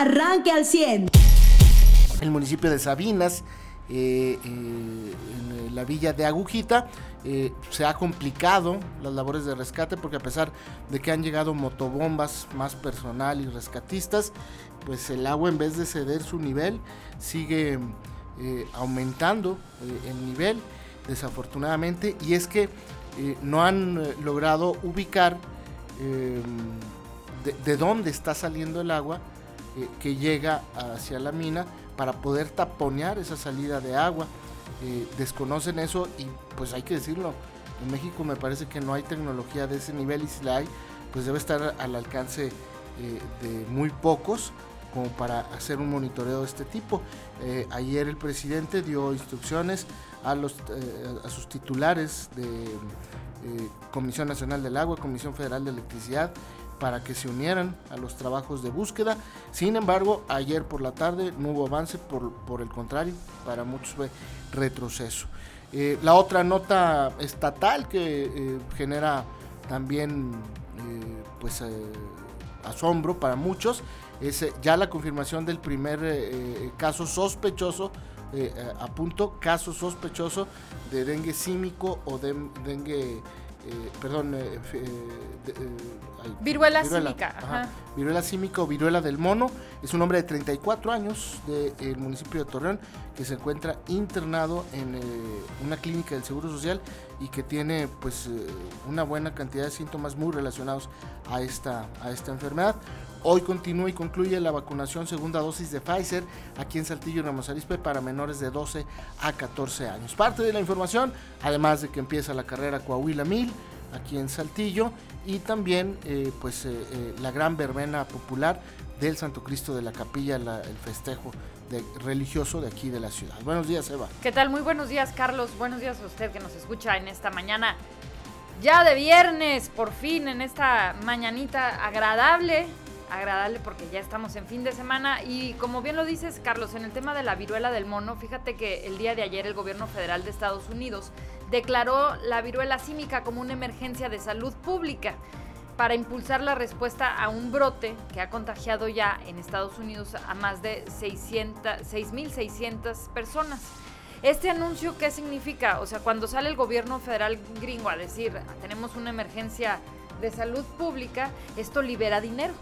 arranque al 100. El municipio de Sabinas, eh, eh, en la villa de Agujita, eh, se ha complicado las labores de rescate porque a pesar de que han llegado motobombas más personal y rescatistas, pues el agua en vez de ceder su nivel sigue aumentando el nivel desafortunadamente y es que no han logrado ubicar de, dónde está saliendo el agua eh, que llega hacia la mina para poder taponear esa salida de agua. Eh, desconocen eso y pues hay que decirlo, en México me parece que no hay tecnología de ese nivel y si la hay, pues debe estar al alcance eh, de muy pocos como para hacer un monitoreo de este tipo. ayer el presidente dio instrucciones a, los, a sus titulares de Comisión Nacional del Agua, Comisión Federal de Electricidad, para que se unieran a los trabajos de búsqueda. Sin embargo, ayer por la tarde no hubo avance, por, el contrario, para muchos fue retroceso. Eh, la otra nota estatal que eh, genera también eh, pues asombro para muchos es ya la confirmación del primer caso sospechoso a punto caso sospechoso de dengue símico o de dengue perdón, eh, eh, viruela, símica. Viruela símica o viruela del mono. Es un hombre de 34 años del municipio de Torreón que se encuentra internado en una clínica del Seguro Social y que tiene pues una buena cantidad de síntomas muy relacionados a esta, a esta enfermedad. Hoy continúa y concluye la vacunación segunda dosis de Pfizer aquí en Saltillo y Ramos Arizpe para menores de 12 a 14 años. Parte de la información, además de que empieza la carrera Coahuila 1000 aquí en Saltillo y también eh, pues eh, eh, la gran verbena popular del Santo Cristo de la Capilla, el festejo religioso de aquí de la ciudad. Buenos días, Eva. ¿Qué tal? Muy buenos días, Carlos. Buenos días a usted que nos escucha en esta mañana ya de viernes, por fin, en esta mañanita agradable agradable porque ya estamos en fin de semana y como bien lo dices Carlos, en el tema de la viruela del mono, fíjate que el día de ayer el gobierno federal de Estados Unidos declaró la viruela símica como una emergencia de salud pública para impulsar la respuesta a un brote que ha contagiado ya en Estados Unidos a más de 6.600 personas. ¿Este anuncio qué significa? O sea, cuando sale el gobierno federal gringo a decir tenemos una emergencia de salud pública, esto libera dinero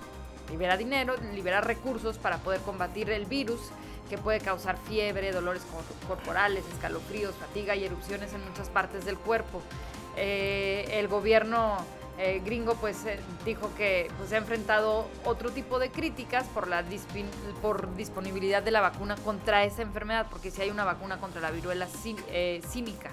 libera dinero, libera recursos para poder combatir el virus que puede causar fiebre, dolores corporales, escalofríos, fatiga y erupciones en muchas partes del cuerpo. Eh, el gobierno eh, gringo pues eh, dijo que pues, ha enfrentado otro tipo de críticas por la por disponibilidad de la vacuna contra esa enfermedad, porque si hay una vacuna contra la viruela cínica.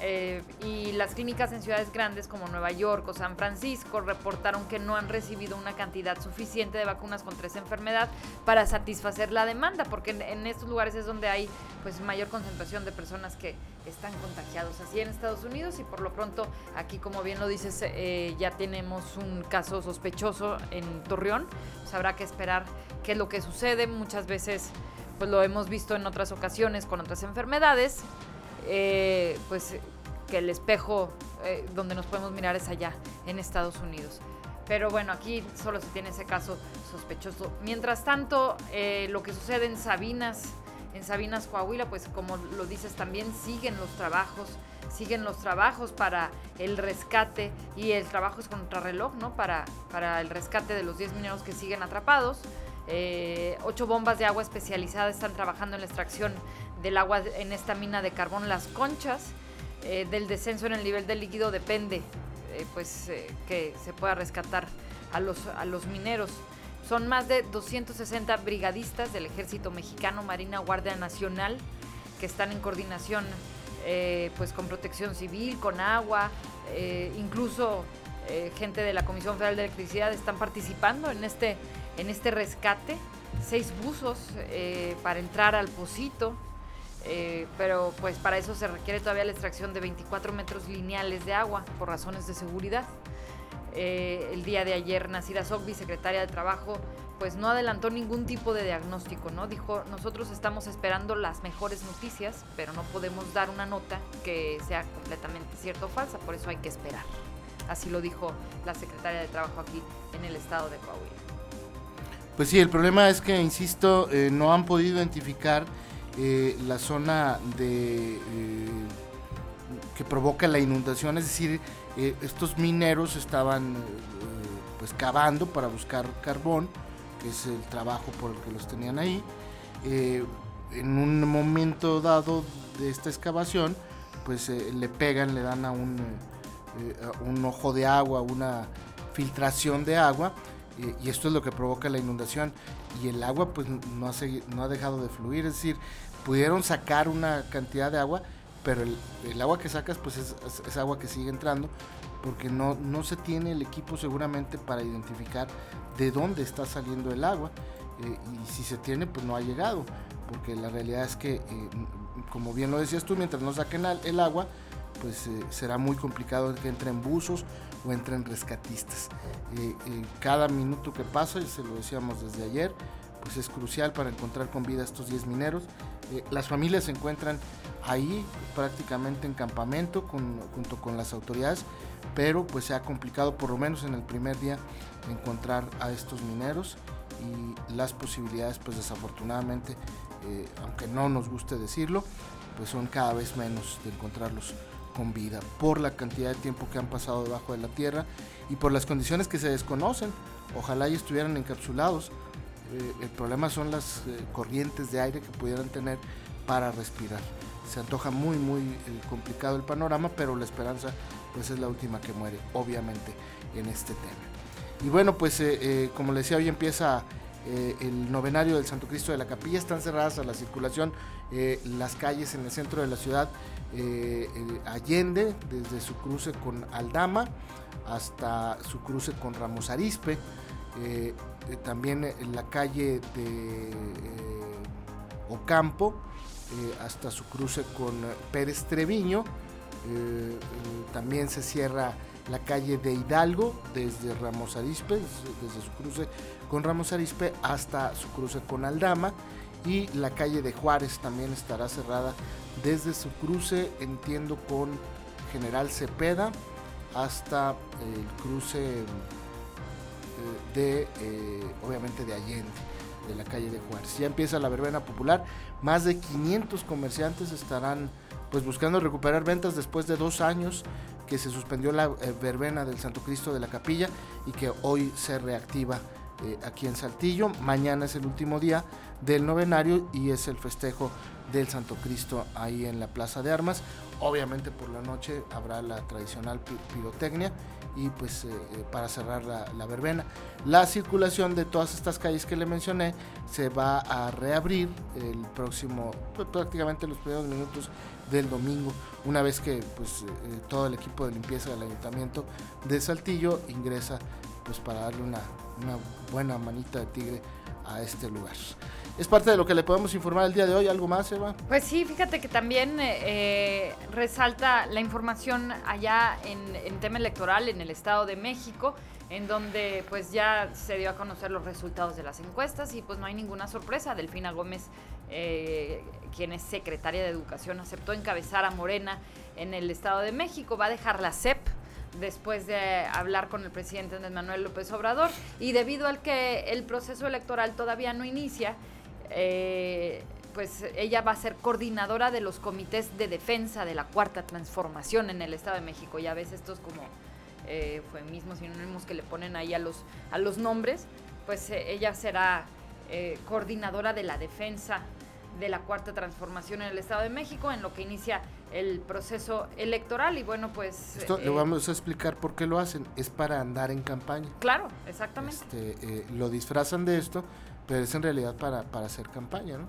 Eh, y las clínicas en ciudades grandes como Nueva York o San Francisco reportaron que no han recibido una cantidad suficiente de vacunas contra esa enfermedad para satisfacer la demanda, porque en, estos lugares es donde hay pues mayor concentración de personas que están contagiados así en Estados Unidos y por lo pronto aquí como bien lo dices eh, ya tenemos un caso sospechoso en Torreón, pues habrá que esperar qué es lo que sucede, muchas veces pues lo hemos visto en otras ocasiones con otras enfermedades, eh, pues que el espejo eh, donde nos podemos mirar es allá, en Estados Unidos. Pero bueno, aquí solo se tiene ese caso sospechoso. Mientras tanto, eh, lo que sucede en Sabinas, en Sabinas, Coahuila, pues como lo dices también, siguen los trabajos, siguen los trabajos para el rescate y el trabajo es contrarreloj, ¿no? Para, para el rescate de los 10 mineros que siguen atrapados. Ocho bombas de agua especializadas están trabajando en la extracción del agua en esta mina de carbón Las Conchas. Eh, del descenso en el nivel del líquido depende eh, pues eh, que se pueda rescatar a los, a los mineros. Son más de 260 brigadistas del Ejército Mexicano, Marina Guardia Nacional, que están en coordinación pues con protección civil, con agua, incluso gente de la Comisión Federal de Electricidad están participando en este, en este rescate. Seis buzos para entrar al Pocito, eh, pero pues para eso se requiere todavía la extracción de 24 metros lineales de agua por razones de seguridad. Eh, el día de ayer Nasira Sogbi, secretaria de Trabajo, pues no adelantó ningún tipo de diagnóstico, ¿no? Dijo, nosotros estamos esperando las mejores noticias, pero no podemos dar una nota que sea completamente cierta o falsa, por eso hay que esperar. Así lo dijo la secretaria de Trabajo aquí en el estado de Coahuila. Pues sí, el problema es que, insisto, eh, no han podido identificar eh, la zona de eh, que provoca la inundación, es decir, estos mineros estaban pues cavando para buscar carbón, que es el trabajo por el que los tenían ahí. en un momento dado de esta excavación, pues le pegan, le dan a un, un ojo de agua, una filtración de agua y, esto es lo que provoca la inundación. Y el agua pues no ha, no ha dejado de fluir, es decir, pudieron sacar una cantidad de agua, pero el, agua que sacas pues es, agua que sigue entrando porque no, no se tiene el equipo seguramente para identificar de dónde está saliendo el agua eh, y si se tiene pues no ha llegado porque la realidad es que eh, como bien lo decías tú mientras no saquen el agua pues eh, será muy complicado que entren buzos o entren rescatistas. Eh, eh, cada minuto que pasa, y se lo decíamos desde ayer, pues es crucial para encontrar con vida estos 10 mineros. las familias se encuentran ahí prácticamente en campamento junto con las autoridades, pero pues se ha complicado por lo menos en el primer día encontrar a estos mineros y las posibilidades pues desafortunadamente, aunque no nos guste decirlo, pues son cada vez menos de encontrarlos con vida por la cantidad de tiempo que han pasado debajo de la tierra y por las condiciones que se desconocen. Ojalá y estuvieran encapsulados. Eh, el problema son las eh, corrientes de aire que pudieran tener para respirar. Se antoja muy muy eh, complicado el panorama, pero la esperanza pues es la última que muere, obviamente, en este tema. Y bueno, pues como les decía, hoy empieza el novenario del Santo Cristo de la Capilla. Están cerradas a la circulación las calles en el centro de la ciudad eh, eh, Allende, desde su cruce con Aldama hasta su cruce con Ramos Arispe, eh, también en la calle de Ocampo hasta su cruce con Pérez Treviño, también se cierra la calle de Hidalgo desde Ramos Arispe, desde su cruce con Ramos Arispe hasta su cruce con Aldama y la calle de Juárez también estará cerrada desde su cruce, entiendo, con General Cepeda hasta el cruce eh, de, eh, obviamente, de Allende, de la calle de Juárez. Ya empieza la verbena popular, más de 500 comerciantes estarán pues buscando recuperar ventas después de dos años que se suspendió la eh, verbena del Santo Cristo de la Capilla y que hoy se reactiva aquí en Saltillo. Mañana es el último día del novenario y es el festejo del Santo Cristo ahí en la Plaza de Armas. Obviamente por la noche habrá la tradicional pirotecnia y pues eh, eh, para cerrar la, verbena. La circulación de todas estas calles que le mencioné se va a reabrir el próximo, prácticamente los primeros minutos del domingo, una vez que pues eh, todo el equipo de limpieza del ayuntamiento de Saltillo ingresa pues para darle una buena manita de tigre a este lugar es parte de lo que le podemos informar el día de hoy. ¿Algo más, Eva? Pues sí, fíjate que también eh, eh, resalta la información allá en, tema electoral en el Estado de México, en donde pues ya se dio a conocer los resultados de las encuestas y pues no hay ninguna sorpresa. Delfina Gómez, eh, quien es secretaria de Educación, aceptó encabezar a Morena en el Estado de México. Va a dejar la CEP después de hablar con el presidente Andrés Manuel López Obrador y debido al que el proceso electoral todavía no inicia, eh, pues ella va a ser coordinadora de los comités de defensa de la cuarta transformación en el Estado de México. Ya ves estos como eh, mismos sinónimos que le ponen ahí a los, a los nombres, pues eh, ella será eh, coordinadora de la defensa de la cuarta transformación en el Estado de México, en lo que inicia el proceso electoral y bueno pues esto le vamos a explicar por qué lo hacen. Es para andar en campaña. Claro exactamente. Este, lo disfrazan de esto pero es en realidad para, hacer campaña, ¿no?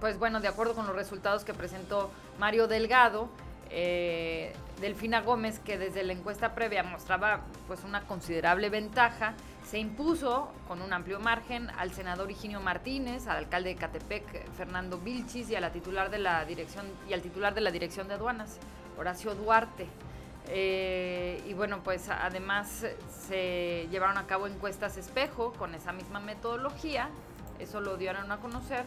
Pues bueno, de acuerdo con los resultados que presentó Mario Delgado, eh, Delfina Gómez, que desde la encuesta previa mostraba pues una considerable ventaja, se impuso con un amplio margen al senador Higinio Martínez, al alcalde de Catepec, Fernando Vilchis, y titular de la dirección, y al titular de la dirección de aduanas, Horacio Duarte. Eh, y bueno, pues además se llevaron a cabo encuestas espejo con esa misma metodología, eso lo dieron a conocer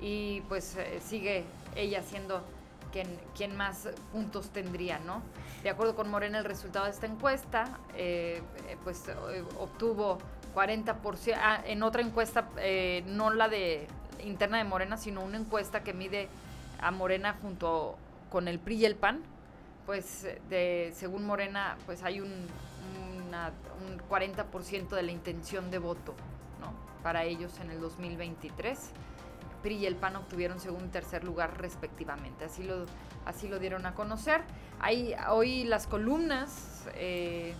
y pues eh, sigue ella siendo quien, quien, más puntos tendría, ¿no? De acuerdo con Morena, el resultado de esta encuesta, eh, pues obtuvo 40%, ah, en otra encuesta, eh, no la de interna de Morena, sino una encuesta que mide a Morena junto con el PRI y el PAN, pues de, según Morena, pues hay un, un 40% de la intención de voto ¿no? para ellos en el 2023. PRI y el PAN obtuvieron segundo y tercer lugar respectivamente. Así lo, así lo dieron a conocer. Hoy las columnas eh,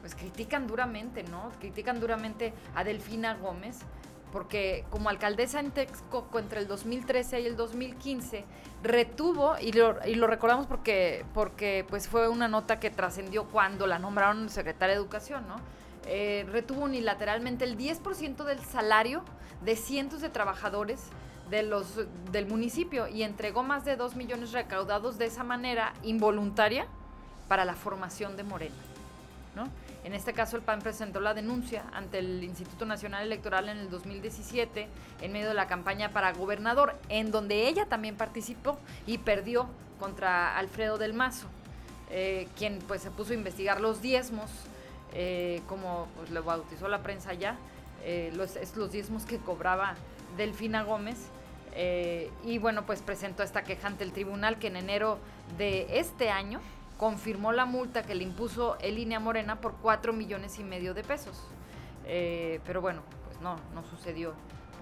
pues critican duramente, ¿no? Critican duramente a Delfina Gómez, porque como alcaldesa en Texcoco entre el 2013 y el 2015 retuvo y lo, y lo recordamos porque porque pues fue una nota que trascendió cuando la nombraron secretaria de educación, ¿no? Eh, retuvo unilateralmente el 10% del salario de cientos de trabajadores de los, del municipio y entregó más de 2 millones recaudados de esa manera involuntaria para la formación de Morena. ¿no? En este caso, el PAN presentó la denuncia ante el Instituto Nacional Electoral en el 2017 en medio de la campaña para gobernador, en donde ella también participó y perdió contra Alfredo del Mazo, eh, quien pues se puso a investigar los diezmos, eh, como pues, lo bautizó la prensa ya, eh, los, los diezmos que cobraba Delfina Gómez. y bueno, pues presentó esta queja ante el tribunal que en enero de este año confirmó la multa que le impuso el Morena por 4 millones y medio de pesos. Eh, pero bueno, pues no, no sucedió,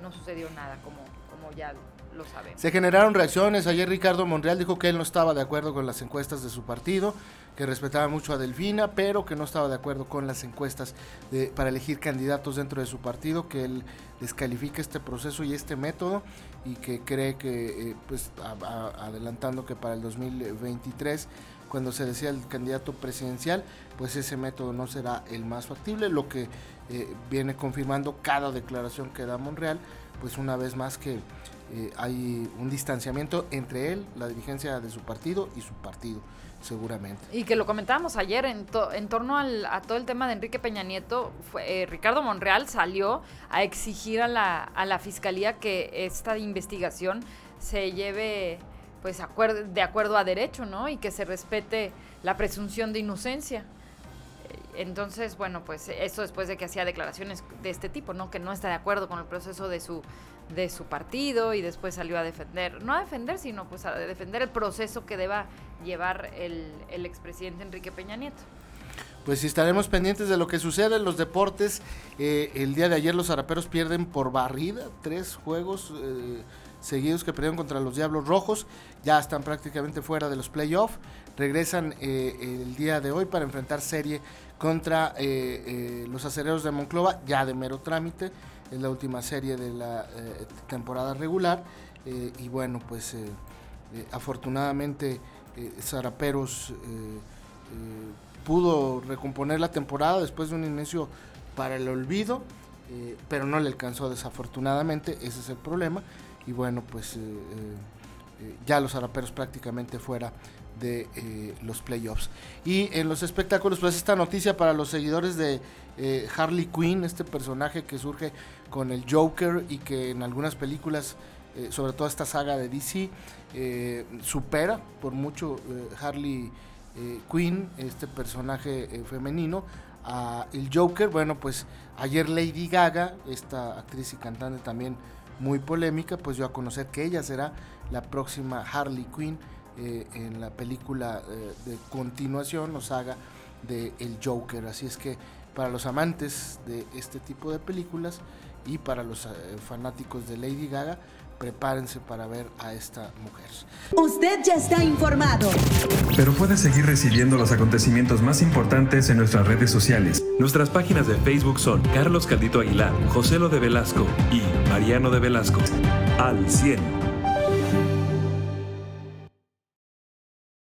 no sucedió nada como, como ya lo sabemos. Se generaron reacciones. Ayer Ricardo Monreal dijo que él no estaba de acuerdo con las encuestas de su partido, que respetaba mucho a Delfina, pero que no estaba de acuerdo con las encuestas de, para elegir candidatos dentro de su partido, que él descalifica este proceso y este método y que cree que, eh, pues, adelantando que para el 2023 cuando se decía el candidato presidencial, pues ese método no será el más factible, lo que eh, viene confirmando cada declaración que da Monreal, pues una vez más que eh, hay un distanciamiento entre él, la dirigencia de su partido y su partido, seguramente. Y que lo comentábamos ayer en, torno a todo el tema de Enrique Peña Nieto, eh, Ricardo Monreal salió a exigir a la, fiscalía que esta investigación se lleve pues de acuerdo a derecho, ¿no? Y que se respete la presunción de inocencia. Entonces, bueno, pues eso después de que hacía declaraciones de este tipo, ¿no? Que no está de acuerdo con el proceso de su de su partido y después salió a defender, no a defender, sino pues a defender el proceso que deba llevar el, el expresidente Enrique Peña Nieto. Pues estaremos pendientes de lo que sucede en los deportes. Eh, el día de ayer los araperos pierden por barrida, tres juegos. Eh, seguidos que perdieron contra los Diablos Rojos. Ya están prácticamente fuera de los playoffs. Regresan eh, el día de hoy para enfrentar serie contra eh, los acereros de Monclova, ya de mero trámite. Es la última serie de la temporada regular. y bueno, pues afortunadamente Zaraperos pudo recomponer la temporada después de un inicio para el olvido. pero no le alcanzó desafortunadamente, ese es el problema y bueno, pues eh, eh, eh, ya los araperos prácticamente fuera de los playoffs. Y en los espectáculos, pues esta noticia para los seguidores de Harley Quinn, este personaje que surge con el Joker y que en algunas películas, sobre todo esta saga de DC, supera por mucho Harley Quinn, este personaje femenino, a el Joker. Bueno, pues ayer Lady Gaga, esta actriz y cantante también muy polémica, pues dio a conocer que ella será la próxima Harley Quinn eh, en la película eh, de continuación o saga de El Joker. Así es que para los amantes de este tipo de películas y para los eh, fanáticos de Lady Gaga, prepárense para ver a esta mujer. Usted ya está informado. Pero puede seguir recibiendo los acontecimientos más importantes en nuestras redes sociales. Nuestras páginas de Facebook son Carlos Caldito Aguilar, José Lo de Velasco y Mariano de Velasco. Al 100.